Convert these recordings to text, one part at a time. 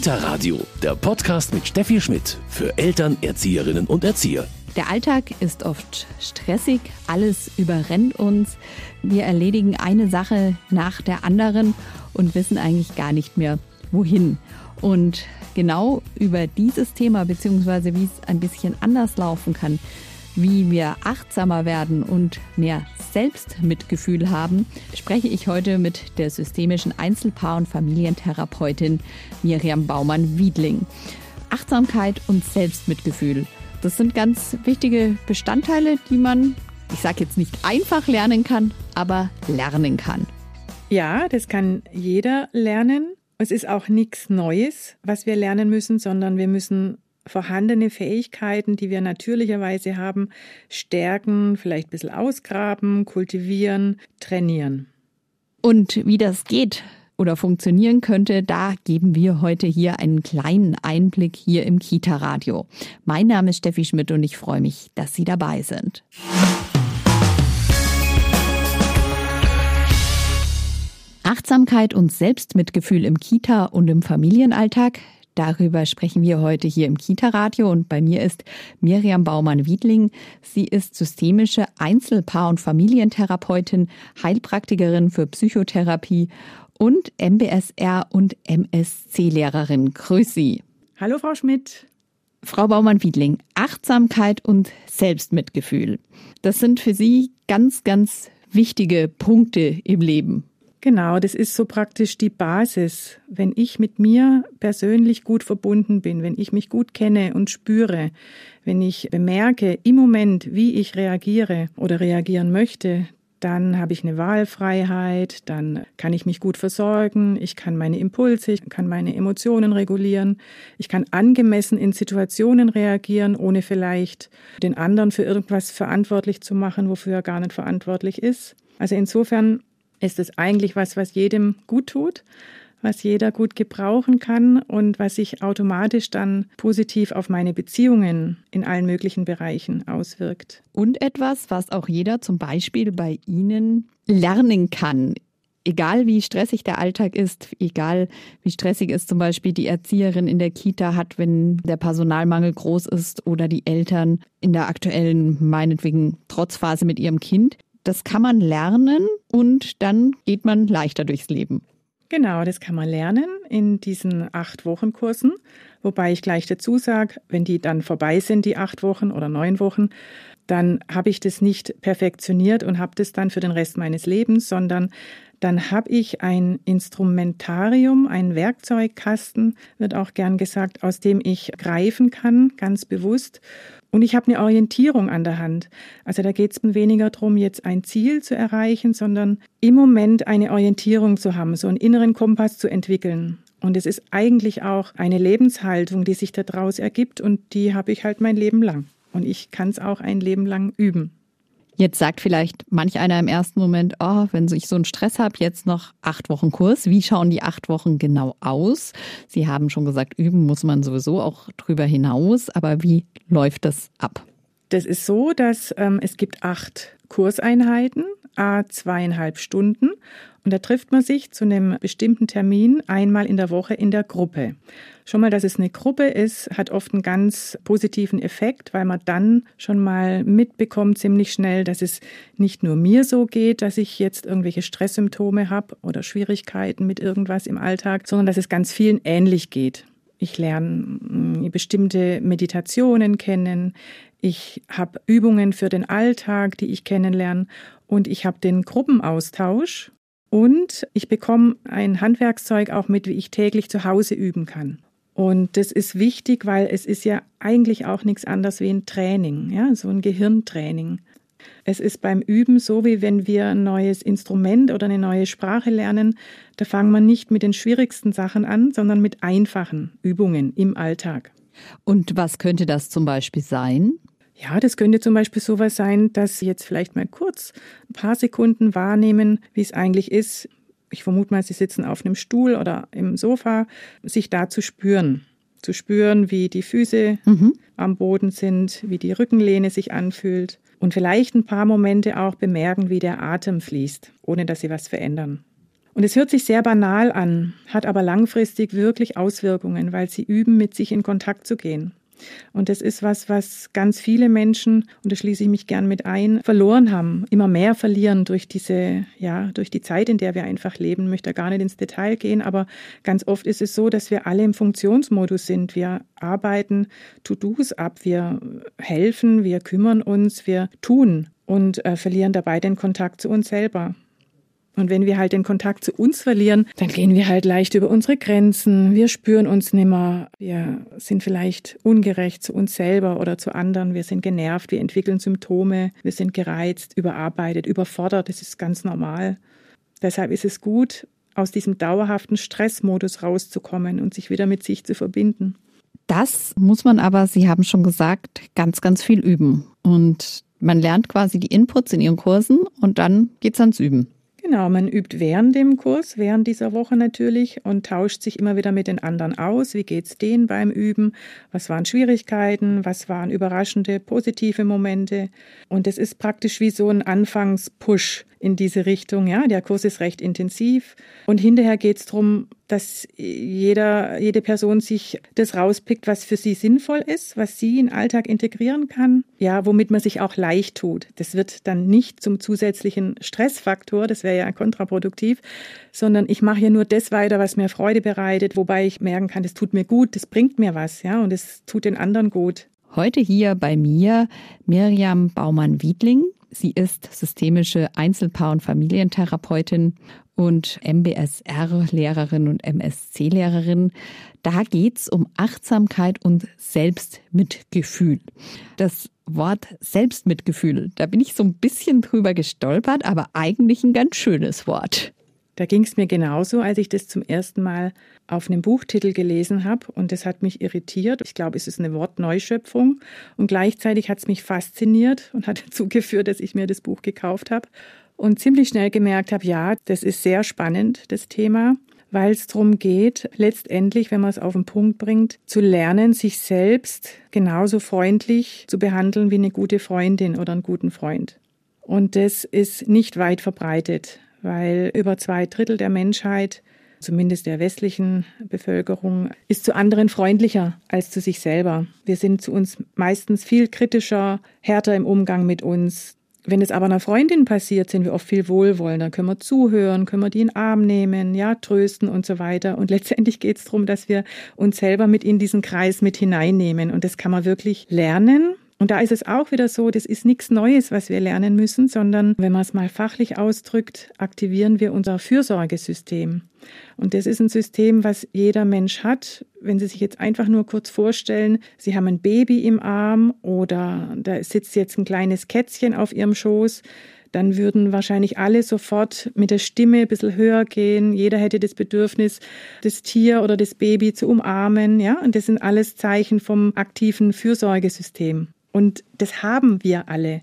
Kita Radio, der Podcast mit Steffi Schmidt für Eltern, Erzieherinnen und Erzieher. Der Alltag ist oft stressig, alles überrennt uns. Wir erledigen eine Sache nach der anderen und wissen eigentlich gar nicht mehr, wohin. Und genau über dieses Thema, beziehungsweise wie es ein bisschen anders laufen kann, wie wir achtsamer werden und mehr Selbstmitgefühl haben, spreche ich heute mit der systemischen Einzelpaar- und Familientherapeutin Miriam Baumann-Wiedling. Achtsamkeit und Selbstmitgefühl, das sind ganz wichtige Bestandteile, die man, ich sage jetzt nicht einfach lernen kann, aber lernen kann. Ja, das kann jeder lernen. Es ist auch nichts Neues, was wir lernen müssen, sondern wir müssen vorhandene Fähigkeiten, die wir natürlicherweise haben, stärken, vielleicht ein bisschen ausgraben, kultivieren, trainieren. Und wie das geht oder funktionieren könnte, da geben wir heute hier einen kleinen Einblick hier im Kita-Radio. Mein Name ist Steffi Schmidt und ich freue mich, dass Sie dabei sind. Achtsamkeit und Selbstmitgefühl im Kita- und im Familienalltag, Darüber sprechen wir heute hier im Kita-Radio und bei mir ist Miriam Baumann-Wiedling. Sie ist systemische Einzelpaar- und Familientherapeutin, Heilpraktikerin für Psychotherapie und MBSR und MSC-Lehrerin. Grüß Sie. Hallo, Frau Schmidt. Frau Baumann-Wiedling, Achtsamkeit und Selbstmitgefühl. Das sind für Sie ganz, ganz wichtige Punkte im Leben. Genau, das ist so praktisch die Basis. Wenn ich mit mir persönlich gut verbunden bin, wenn ich mich gut kenne und spüre, wenn ich bemerke im Moment, wie ich reagiere oder reagieren möchte, dann habe ich eine Wahlfreiheit, dann kann ich mich gut versorgen, ich kann meine Impulse, ich kann meine Emotionen regulieren, ich kann angemessen in Situationen reagieren, ohne vielleicht den anderen für irgendwas verantwortlich zu machen, wofür er gar nicht verantwortlich ist. Also insofern ist es eigentlich was, was jedem gut tut, was jeder gut gebrauchen kann und was sich automatisch dann positiv auf meine Beziehungen in allen möglichen Bereichen auswirkt. Und etwas, was auch jeder zum Beispiel bei Ihnen lernen kann. Egal wie stressig der Alltag ist, egal wie stressig es zum Beispiel die Erzieherin in der Kita hat, wenn der Personalmangel groß ist oder die Eltern in der aktuellen, meinetwegen, Trotzphase mit ihrem Kind, das kann man lernen und dann geht man leichter durchs Leben. Genau, das kann man lernen in diesen acht Wochen Kursen. Wobei ich gleich dazu sage, wenn die dann vorbei sind, die acht Wochen oder neun Wochen, dann habe ich das nicht perfektioniert und habe das dann für den Rest meines Lebens, sondern dann habe ich ein Instrumentarium, einen Werkzeugkasten, wird auch gern gesagt, aus dem ich greifen kann, ganz bewusst und ich habe eine Orientierung an der Hand. Also da geht es mir weniger darum, jetzt ein Ziel zu erreichen, sondern im Moment eine Orientierung zu haben, so einen inneren Kompass zu entwickeln. Und es ist eigentlich auch eine Lebenshaltung, die sich daraus ergibt und die habe ich halt mein Leben lang. Und ich kann es auch ein Leben lang üben. Jetzt sagt vielleicht manch einer im ersten Moment, oh, wenn ich so einen Stress habe, jetzt noch acht Wochen Kurs. Wie schauen die acht Wochen genau aus? Sie haben schon gesagt, üben muss man sowieso auch drüber hinaus. Aber wie läuft das ab? Das ist so, dass ähm, es gibt acht Kurseinheiten, a zweieinhalb Stunden. Und da trifft man sich zu einem bestimmten Termin einmal in der Woche in der Gruppe. Schon mal, dass es eine Gruppe ist, hat oft einen ganz positiven Effekt, weil man dann schon mal mitbekommt ziemlich schnell, dass es nicht nur mir so geht, dass ich jetzt irgendwelche Stresssymptome habe oder Schwierigkeiten mit irgendwas im Alltag, sondern dass es ganz vielen ähnlich geht. Ich lerne mm, bestimmte Meditationen kennen. Ich habe Übungen für den Alltag, die ich kennenlerne. Und ich habe den Gruppenaustausch. Und ich bekomme ein Handwerkszeug auch mit, wie ich täglich zu Hause üben kann. Und das ist wichtig, weil es ist ja eigentlich auch nichts anderes wie ein Training, ja, so ein Gehirntraining. Es ist beim Üben so, wie wenn wir ein neues Instrument oder eine neue Sprache lernen, da fangen wir nicht mit den schwierigsten Sachen an, sondern mit einfachen Übungen im Alltag. Und was könnte das zum Beispiel sein? Ja, das könnte zum Beispiel sowas sein, dass Sie jetzt vielleicht mal kurz ein paar Sekunden wahrnehmen, wie es eigentlich ist, ich vermute mal, sie sitzen auf einem Stuhl oder im Sofa, sich da zu spüren. Zu spüren, wie die Füße mhm. am Boden sind, wie die Rückenlehne sich anfühlt und vielleicht ein paar Momente auch bemerken, wie der Atem fließt, ohne dass sie was verändern. Und es hört sich sehr banal an, hat aber langfristig wirklich Auswirkungen, weil sie üben, mit sich in Kontakt zu gehen. Und das ist was, was ganz viele Menschen, und da schließe ich mich gern mit ein, verloren haben, immer mehr verlieren durch diese, ja, durch die Zeit, in der wir einfach leben. Ich möchte da gar nicht ins Detail gehen, aber ganz oft ist es so, dass wir alle im Funktionsmodus sind. Wir arbeiten To-Dos ab, wir helfen, wir kümmern uns, wir tun und äh, verlieren dabei den Kontakt zu uns selber. Und wenn wir halt den Kontakt zu uns verlieren, dann gehen wir halt leicht über unsere Grenzen. Wir spüren uns nimmer. Wir sind vielleicht ungerecht zu uns selber oder zu anderen. Wir sind genervt. Wir entwickeln Symptome. Wir sind gereizt, überarbeitet, überfordert. Das ist ganz normal. Deshalb ist es gut, aus diesem dauerhaften Stressmodus rauszukommen und sich wieder mit sich zu verbinden. Das muss man aber, Sie haben schon gesagt, ganz, ganz viel üben. Und man lernt quasi die Inputs in Ihren Kursen und dann geht's ans Üben. Genau, man übt während dem Kurs, während dieser Woche natürlich und tauscht sich immer wieder mit den anderen aus. Wie geht's denen beim Üben? Was waren Schwierigkeiten? Was waren überraschende, positive Momente? Und es ist praktisch wie so ein Anfangspush in diese Richtung. Ja, der Kurs ist recht intensiv und hinterher geht's drum dass jeder, jede Person sich das rauspickt, was für sie sinnvoll ist, was sie in den Alltag integrieren kann, ja, womit man sich auch leicht tut. Das wird dann nicht zum zusätzlichen Stressfaktor, das wäre ja kontraproduktiv, sondern ich mache hier nur das weiter, was mir Freude bereitet, wobei ich merken kann, das tut mir gut, das bringt mir was, ja, und es tut den anderen gut. Heute hier bei mir Miriam Baumann-Wiedling. Sie ist systemische Einzelpaar- und Familientherapeutin und MBSR-Lehrerin und MSC-Lehrerin. Da geht's um Achtsamkeit und Selbstmitgefühl. Das Wort Selbstmitgefühl, da bin ich so ein bisschen drüber gestolpert, aber eigentlich ein ganz schönes Wort. Da ging es mir genauso, als ich das zum ersten Mal auf einem Buchtitel gelesen habe und das hat mich irritiert. Ich glaube, es ist eine Wortneuschöpfung und gleichzeitig hat es mich fasziniert und hat dazu geführt, dass ich mir das Buch gekauft habe und ziemlich schnell gemerkt habe, ja, das ist sehr spannend, das Thema, weil es darum geht, letztendlich, wenn man es auf den Punkt bringt, zu lernen, sich selbst genauso freundlich zu behandeln wie eine gute Freundin oder einen guten Freund. Und das ist nicht weit verbreitet, weil über zwei Drittel der Menschheit zumindest der westlichen Bevölkerung, ist zu anderen freundlicher als zu sich selber. Wir sind zu uns meistens viel kritischer, härter im Umgang mit uns. Wenn es aber einer Freundin passiert, sind wir oft viel wohlwollender, können wir zuhören, können wir die in den Arm nehmen, ja, trösten und so weiter. Und letztendlich geht es darum, dass wir uns selber mit in diesen Kreis mit hineinnehmen. Und das kann man wirklich lernen. Und da ist es auch wieder so, das ist nichts Neues, was wir lernen müssen, sondern wenn man es mal fachlich ausdrückt, aktivieren wir unser Fürsorgesystem. Und das ist ein System, was jeder Mensch hat. Wenn Sie sich jetzt einfach nur kurz vorstellen, Sie haben ein Baby im Arm oder da sitzt jetzt ein kleines Kätzchen auf Ihrem Schoß, dann würden wahrscheinlich alle sofort mit der Stimme ein bisschen höher gehen. Jeder hätte das Bedürfnis, das Tier oder das Baby zu umarmen. Ja, und das sind alles Zeichen vom aktiven Fürsorgesystem. Und das haben wir alle.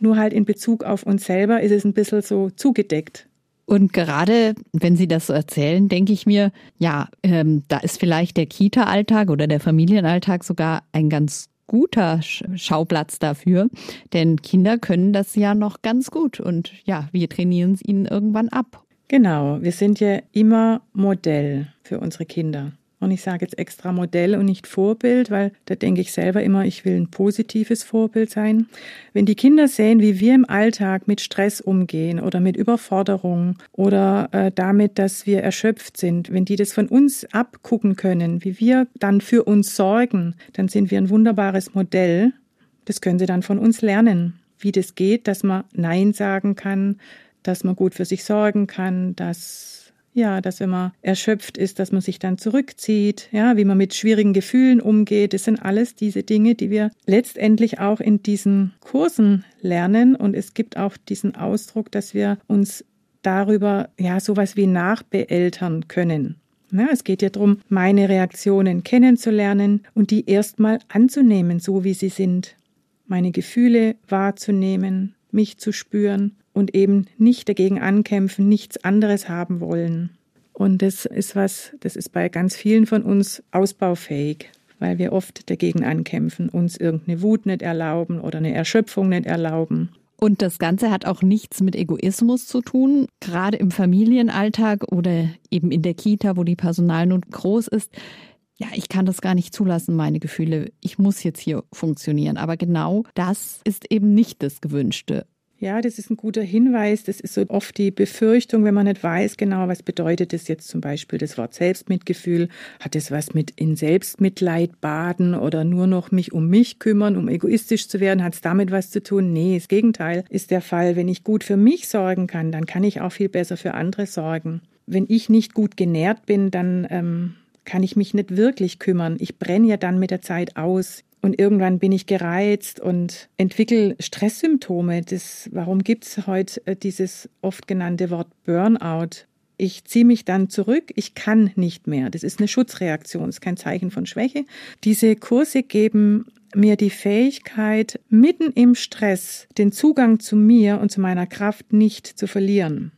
Nur halt in Bezug auf uns selber ist es ein bisschen so zugedeckt. Und gerade wenn Sie das so erzählen, denke ich mir, ja, ähm, da ist vielleicht der Kita-Alltag oder der Familienalltag sogar ein ganz guter Schauplatz dafür. Denn Kinder können das ja noch ganz gut. Und ja, wir trainieren es ihnen irgendwann ab. Genau, wir sind ja immer Modell für unsere Kinder. Und ich sage jetzt extra Modell und nicht Vorbild, weil da denke ich selber immer, ich will ein positives Vorbild sein. Wenn die Kinder sehen, wie wir im Alltag mit Stress umgehen oder mit Überforderung oder äh, damit, dass wir erschöpft sind, wenn die das von uns abgucken können, wie wir dann für uns sorgen, dann sind wir ein wunderbares Modell. Das können sie dann von uns lernen, wie das geht, dass man Nein sagen kann, dass man gut für sich sorgen kann, dass ja, dass wenn man erschöpft ist, dass man sich dann zurückzieht, ja, wie man mit schwierigen Gefühlen umgeht. Das sind alles diese Dinge, die wir letztendlich auch in diesen Kursen lernen. Und es gibt auch diesen Ausdruck, dass wir uns darüber, ja, sowas wie nachbeeltern können. Ja, es geht ja darum, meine Reaktionen kennenzulernen und die erstmal anzunehmen, so wie sie sind. Meine Gefühle wahrzunehmen, mich zu spüren und eben nicht dagegen ankämpfen, nichts anderes haben wollen. Und das ist was, das ist bei ganz vielen von uns ausbaufähig, weil wir oft dagegen ankämpfen, uns irgendeine Wut nicht erlauben oder eine Erschöpfung nicht erlauben. Und das Ganze hat auch nichts mit Egoismus zu tun. Gerade im Familienalltag oder eben in der Kita, wo die Personalnot groß ist. Ja, ich kann das gar nicht zulassen, meine Gefühle. Ich muss jetzt hier funktionieren. Aber genau das ist eben nicht das Gewünschte. Ja, das ist ein guter Hinweis. Das ist so oft die Befürchtung, wenn man nicht weiß genau, was bedeutet das jetzt zum Beispiel das Wort Selbstmitgefühl. Hat es was mit in Selbstmitleid baden oder nur noch mich um mich kümmern, um egoistisch zu werden? Hat es damit was zu tun? Nee, das Gegenteil ist der Fall. Wenn ich gut für mich sorgen kann, dann kann ich auch viel besser für andere sorgen. Wenn ich nicht gut genährt bin, dann ähm, kann ich mich nicht wirklich kümmern. Ich brenne ja dann mit der Zeit aus. Und irgendwann bin ich gereizt und entwickle Stresssymptome. Das, warum gibt es heute äh, dieses oft genannte Wort Burnout? Ich ziehe mich dann zurück, ich kann nicht mehr. Das ist eine Schutzreaktion, ist kein Zeichen von Schwäche. Diese Kurse geben mir die Fähigkeit, mitten im Stress den Zugang zu mir und zu meiner Kraft nicht zu verlieren.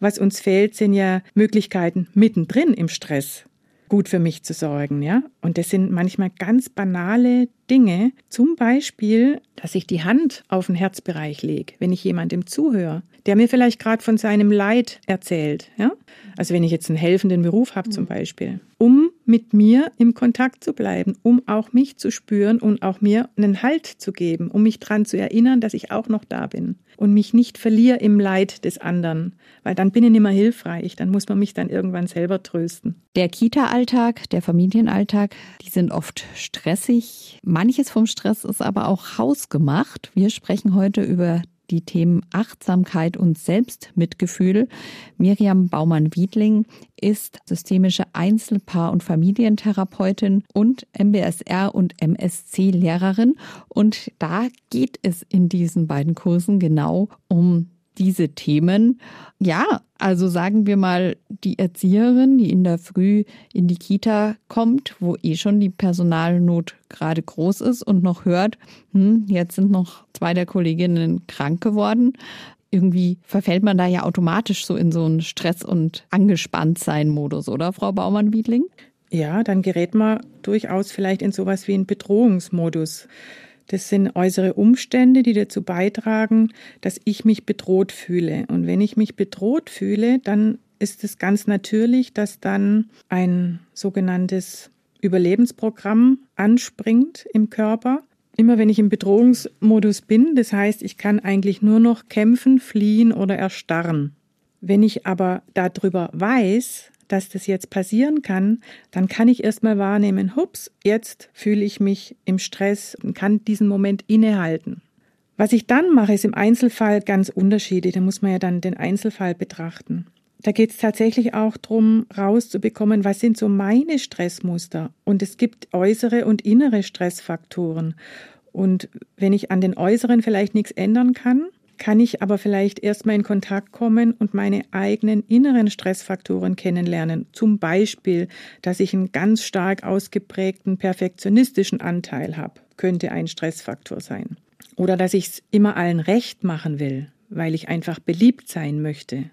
Was uns fehlt, sind ja Möglichkeiten mittendrin im Stress gut für mich zu sorgen, ja. Und das sind manchmal ganz banale Dinge, zum Beispiel, dass ich die Hand auf den Herzbereich lege, wenn ich jemandem zuhöre, der mir vielleicht gerade von seinem Leid erzählt, ja. Also wenn ich jetzt einen helfenden Beruf habe zum mhm. Beispiel, um mit mir im Kontakt zu bleiben, um auch mich zu spüren und auch mir einen Halt zu geben, um mich daran zu erinnern, dass ich auch noch da bin und mich nicht verliere im Leid des anderen, weil dann bin ich nicht mehr hilfreich, dann muss man mich dann irgendwann selber trösten. Der Kita-Alltag, der Familienalltag, die sind oft stressig. Manches vom Stress ist aber auch hausgemacht. Wir sprechen heute über die Themen Achtsamkeit und Selbstmitgefühl. Miriam Baumann-Wiedling ist systemische Einzelpaar- und Familientherapeutin und MBSR und MSC-Lehrerin. Und da geht es in diesen beiden Kursen genau um diese Themen. Ja, also sagen wir mal, die Erzieherin, die in der Früh in die Kita kommt, wo eh schon die Personalnot gerade groß ist und noch hört, hm, jetzt sind noch zwei der Kolleginnen krank geworden. Irgendwie verfällt man da ja automatisch so in so einen Stress- und Angespanntsein-Modus, oder, Frau Baumann-Wiedling? Ja, dann gerät man durchaus vielleicht in sowas wie einen Bedrohungsmodus. Das sind äußere Umstände, die dazu beitragen, dass ich mich bedroht fühle. Und wenn ich mich bedroht fühle, dann ist es ganz natürlich, dass dann ein sogenanntes Überlebensprogramm anspringt im Körper. Immer wenn ich im Bedrohungsmodus bin, das heißt, ich kann eigentlich nur noch kämpfen, fliehen oder erstarren. Wenn ich aber darüber weiß, dass das jetzt passieren kann, dann kann ich erstmal wahrnehmen, hups, jetzt fühle ich mich im Stress und kann diesen Moment innehalten. Was ich dann mache, ist im Einzelfall ganz unterschiedlich. Da muss man ja dann den Einzelfall betrachten. Da geht es tatsächlich auch darum, rauszubekommen, was sind so meine Stressmuster. Und es gibt äußere und innere Stressfaktoren. Und wenn ich an den äußeren vielleicht nichts ändern kann, kann ich aber vielleicht erstmal in Kontakt kommen und meine eigenen inneren Stressfaktoren kennenlernen. Zum Beispiel, dass ich einen ganz stark ausgeprägten perfektionistischen Anteil habe, könnte ein Stressfaktor sein. Oder dass ich es immer allen recht machen will, weil ich einfach beliebt sein möchte.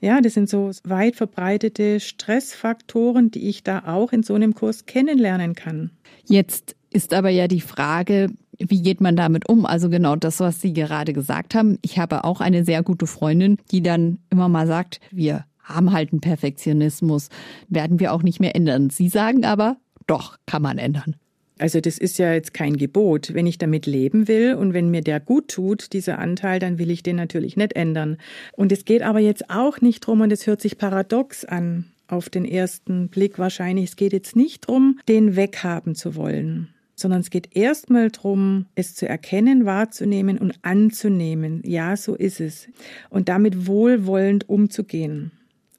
Ja, das sind so weit verbreitete Stressfaktoren, die ich da auch in so einem Kurs kennenlernen kann. Jetzt ist aber ja die Frage, wie geht man damit um? Also genau das, was Sie gerade gesagt haben. Ich habe auch eine sehr gute Freundin, die dann immer mal sagt, wir haben halt einen Perfektionismus, werden wir auch nicht mehr ändern. Sie sagen aber, doch, kann man ändern. Also das ist ja jetzt kein Gebot. Wenn ich damit leben will und wenn mir der gut tut, dieser Anteil, dann will ich den natürlich nicht ändern. Und es geht aber jetzt auch nicht drum, und es hört sich paradox an auf den ersten Blick wahrscheinlich, es geht jetzt nicht drum, den weghaben zu wollen sondern es geht erstmal darum, es zu erkennen, wahrzunehmen und anzunehmen. Ja, so ist es. Und damit wohlwollend umzugehen.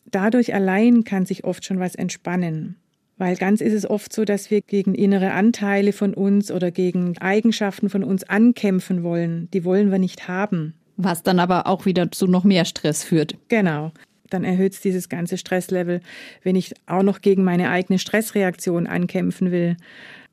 Dadurch allein kann sich oft schon was entspannen. Weil ganz ist es oft so, dass wir gegen innere Anteile von uns oder gegen Eigenschaften von uns ankämpfen wollen. Die wollen wir nicht haben. Was dann aber auch wieder zu noch mehr Stress führt. Genau. Dann erhöht es dieses ganze Stresslevel, wenn ich auch noch gegen meine eigene Stressreaktion ankämpfen will.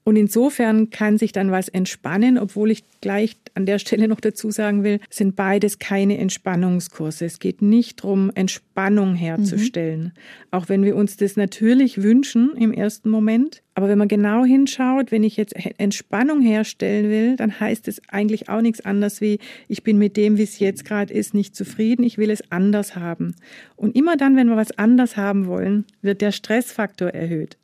Und insofern kann sich dann was entspannen, obwohl ich gleich an der Stelle noch dazu sagen will, sind beides keine Entspannungskurse. Es geht nicht darum, Entspannung herzustellen. Mhm. Auch wenn wir uns das natürlich wünschen im ersten Moment. Aber wenn man genau hinschaut, wenn ich jetzt Entspannung herstellen will, dann heißt es eigentlich auch nichts anderes wie, ich bin mit dem, wie es jetzt gerade ist, nicht zufrieden, ich will es anders haben. Und immer dann, wenn wir was anders haben wollen, wird der Stressfaktor erhöht.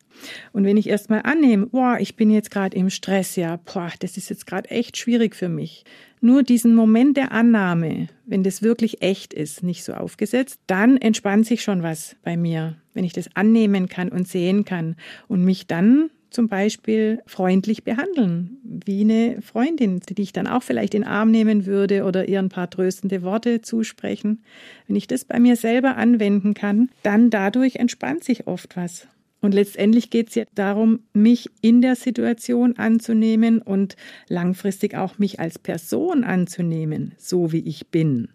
Und wenn ich erstmal annehme, boah, ich bin jetzt gerade im Stress, ja, boah, das ist jetzt gerade echt schwierig für mich. Nur diesen Moment der Annahme, wenn das wirklich echt ist, nicht so aufgesetzt, dann entspannt sich schon was bei mir, wenn ich das annehmen kann und sehen kann und mich dann zum Beispiel freundlich behandeln, wie eine Freundin, die ich dann auch vielleicht in den Arm nehmen würde oder ihr ein paar tröstende Worte zusprechen. Wenn ich das bei mir selber anwenden kann, dann dadurch entspannt sich oft was. Und letztendlich geht es ja darum, mich in der Situation anzunehmen und langfristig auch mich als Person anzunehmen, so wie ich bin.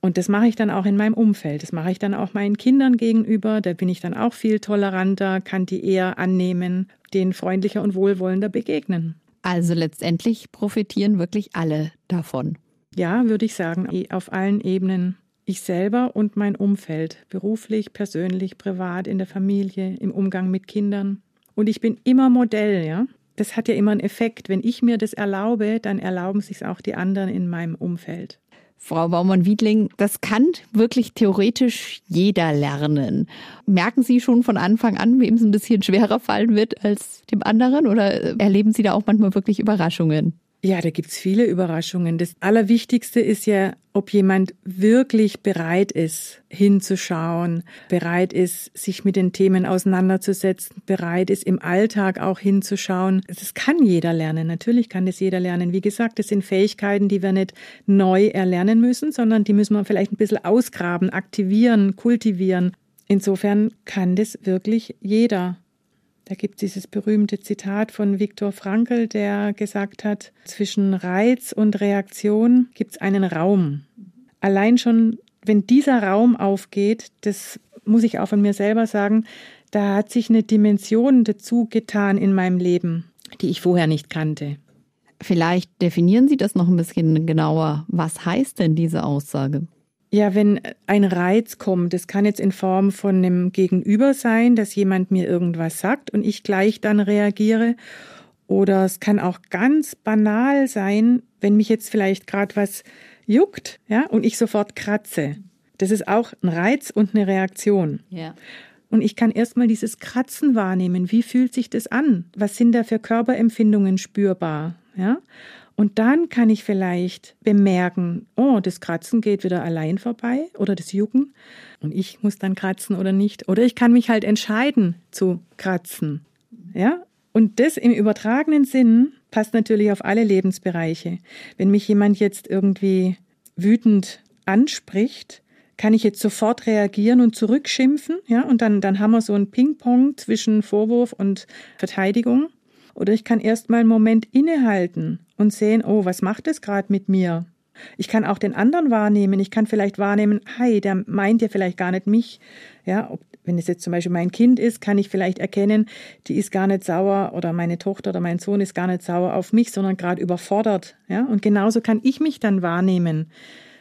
Und das mache ich dann auch in meinem Umfeld. Das mache ich dann auch meinen Kindern gegenüber. Da bin ich dann auch viel toleranter, kann die eher annehmen, denen freundlicher und wohlwollender begegnen. Also letztendlich profitieren wirklich alle davon. Ja, würde ich sagen, auf allen Ebenen ich selber und mein Umfeld, beruflich, persönlich, privat, in der Familie, im Umgang mit Kindern. Und ich bin immer Modell, ja. Das hat ja immer einen Effekt. Wenn ich mir das erlaube, dann erlauben sich auch die anderen in meinem Umfeld. Frau Baumann-Wiedling, das kann wirklich theoretisch jeder lernen. Merken Sie schon von Anfang an, wem es ein bisschen schwerer fallen wird als dem anderen oder erleben Sie da auch manchmal wirklich Überraschungen? Ja, da gibt's viele Überraschungen. Das Allerwichtigste ist ja, ob jemand wirklich bereit ist, hinzuschauen, bereit ist, sich mit den Themen auseinanderzusetzen, bereit ist, im Alltag auch hinzuschauen. Das kann jeder lernen. Natürlich kann das jeder lernen. Wie gesagt, das sind Fähigkeiten, die wir nicht neu erlernen müssen, sondern die müssen wir vielleicht ein bisschen ausgraben, aktivieren, kultivieren. Insofern kann das wirklich jeder. Da gibt es dieses berühmte Zitat von Viktor Frankl, der gesagt hat, zwischen Reiz und Reaktion gibt es einen Raum. Allein schon, wenn dieser Raum aufgeht, das muss ich auch von mir selber sagen, da hat sich eine Dimension dazu getan in meinem Leben, die ich vorher nicht kannte. Vielleicht definieren Sie das noch ein bisschen genauer. Was heißt denn diese Aussage? Ja, wenn ein Reiz kommt, das kann jetzt in Form von einem Gegenüber sein, dass jemand mir irgendwas sagt und ich gleich dann reagiere. Oder es kann auch ganz banal sein, wenn mich jetzt vielleicht gerade was juckt, ja, und ich sofort kratze. Das ist auch ein Reiz und eine Reaktion. Ja. Und ich kann erstmal dieses Kratzen wahrnehmen. Wie fühlt sich das an? Was sind da für Körperempfindungen spürbar? Ja? Und dann kann ich vielleicht bemerken, oh, das Kratzen geht wieder allein vorbei oder das Jucken und ich muss dann kratzen oder nicht. Oder ich kann mich halt entscheiden zu kratzen. Ja? Und das im übertragenen Sinn passt natürlich auf alle Lebensbereiche. Wenn mich jemand jetzt irgendwie wütend anspricht, kann ich jetzt sofort reagieren und zurückschimpfen, ja, und dann, dann haben wir so ein Ping-Pong zwischen Vorwurf und Verteidigung. Oder ich kann erst mal einen Moment innehalten und sehen, oh, was macht es gerade mit mir? Ich kann auch den anderen wahrnehmen. Ich kann vielleicht wahrnehmen, hey, der meint ja vielleicht gar nicht mich. Ja, ob, wenn es jetzt zum Beispiel mein Kind ist, kann ich vielleicht erkennen, die ist gar nicht sauer oder meine Tochter oder mein Sohn ist gar nicht sauer auf mich, sondern gerade überfordert. Ja, und genauso kann ich mich dann wahrnehmen.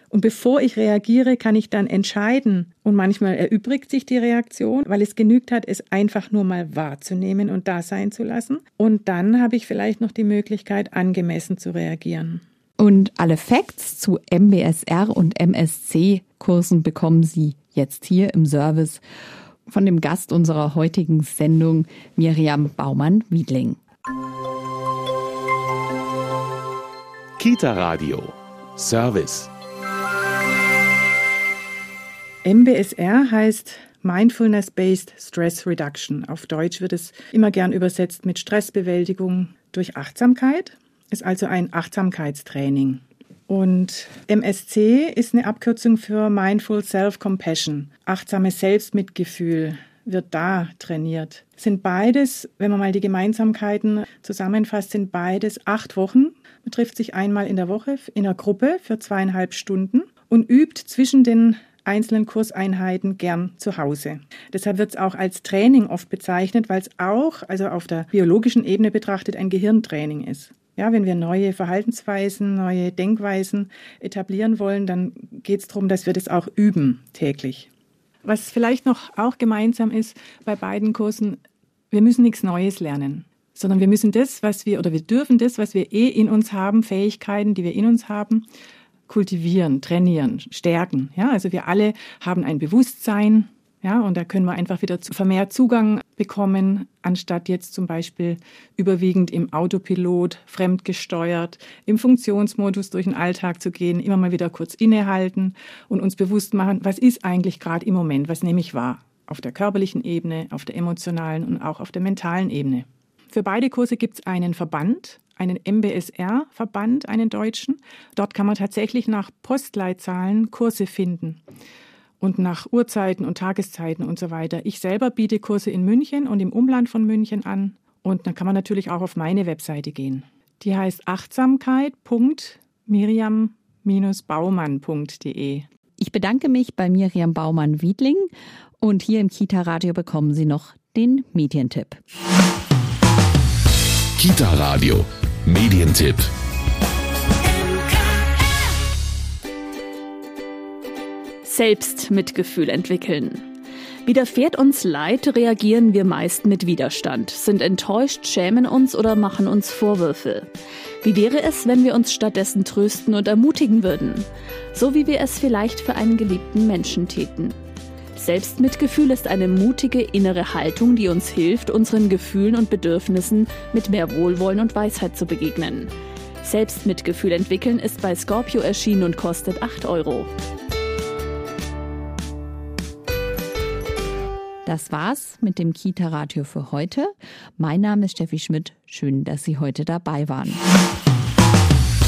Und bevor ich reagiere, kann ich dann entscheiden. Und manchmal erübrigt sich die Reaktion, weil es genügt hat, es einfach nur mal wahrzunehmen und da sein zu lassen. Und dann habe ich vielleicht noch die Möglichkeit, angemessen zu reagieren. Und alle Facts zu MBSR und MSC-Kursen bekommen Sie jetzt hier im Service von dem Gast unserer heutigen Sendung, Miriam Baumann-Wiedling. Kita Radio Service MBSR heißt Mindfulness-Based Stress Reduction. Auf Deutsch wird es immer gern übersetzt mit Stressbewältigung durch Achtsamkeit. Ist also ein Achtsamkeitstraining. Und MSC ist eine Abkürzung für Mindful Self-Compassion. Achtsames Selbstmitgefühl wird da trainiert. Sind beides, wenn man mal die Gemeinsamkeiten zusammenfasst, sind beides acht Wochen. Man trifft sich einmal in der Woche in einer Gruppe für zweieinhalb Stunden und übt zwischen den einzelnen Kurseinheiten gern zu Hause. Deshalb wird es auch als Training oft bezeichnet, weil es auch, also auf der biologischen Ebene betrachtet, ein Gehirntraining ist. Ja, wenn wir neue Verhaltensweisen, neue Denkweisen etablieren wollen, dann geht es darum, dass wir das auch üben täglich. Was vielleicht noch auch gemeinsam ist bei beiden Kursen, wir müssen nichts Neues lernen, sondern wir müssen das, was wir oder wir dürfen das, was wir eh in uns haben, Fähigkeiten, die wir in uns haben, kultivieren, trainieren, stärken. Ja, also wir alle haben ein Bewusstsein, ja, und da können wir einfach wieder vermehrt Zugang bekommen, anstatt jetzt zum Beispiel überwiegend im Autopilot, fremdgesteuert, im Funktionsmodus durch den Alltag zu gehen, immer mal wieder kurz innehalten und uns bewusst machen, was ist eigentlich gerade im Moment, was nehme ich wahr? Auf der körperlichen Ebene, auf der emotionalen und auch auf der mentalen Ebene. Für beide Kurse gibt es einen Verband, einen MBSR-Verband, einen deutschen. Dort kann man tatsächlich nach Postleitzahlen Kurse finden und nach Uhrzeiten und Tageszeiten und so weiter. Ich selber biete Kurse in München und im Umland von München an und dann kann man natürlich auch auf meine Webseite gehen. Die heißt achtsamkeit.miriam-baumann.de. Ich bedanke mich bei Miriam Baumann-Wiedling und hier im Kita-Radio bekommen Sie noch den Medientipp. Kita-Radio, Medientipp. Selbstmitgefühl entwickeln. Widerfährt uns Leid, reagieren wir meist mit Widerstand, sind enttäuscht, schämen uns oder machen uns Vorwürfe. Wie wäre es, wenn wir uns stattdessen trösten und ermutigen würden? So wie wir es vielleicht für einen geliebten Menschen täten. Selbstmitgefühl ist eine mutige innere Haltung, die uns hilft, unseren Gefühlen und Bedürfnissen mit mehr Wohlwollen und Weisheit zu begegnen. Selbstmitgefühl entwickeln ist bei Scorpio erschienen und kostet 8 Euro. Das war's mit dem Kita-Radio für heute. Mein Name ist Steffi Schmidt. Schön, dass Sie heute dabei waren.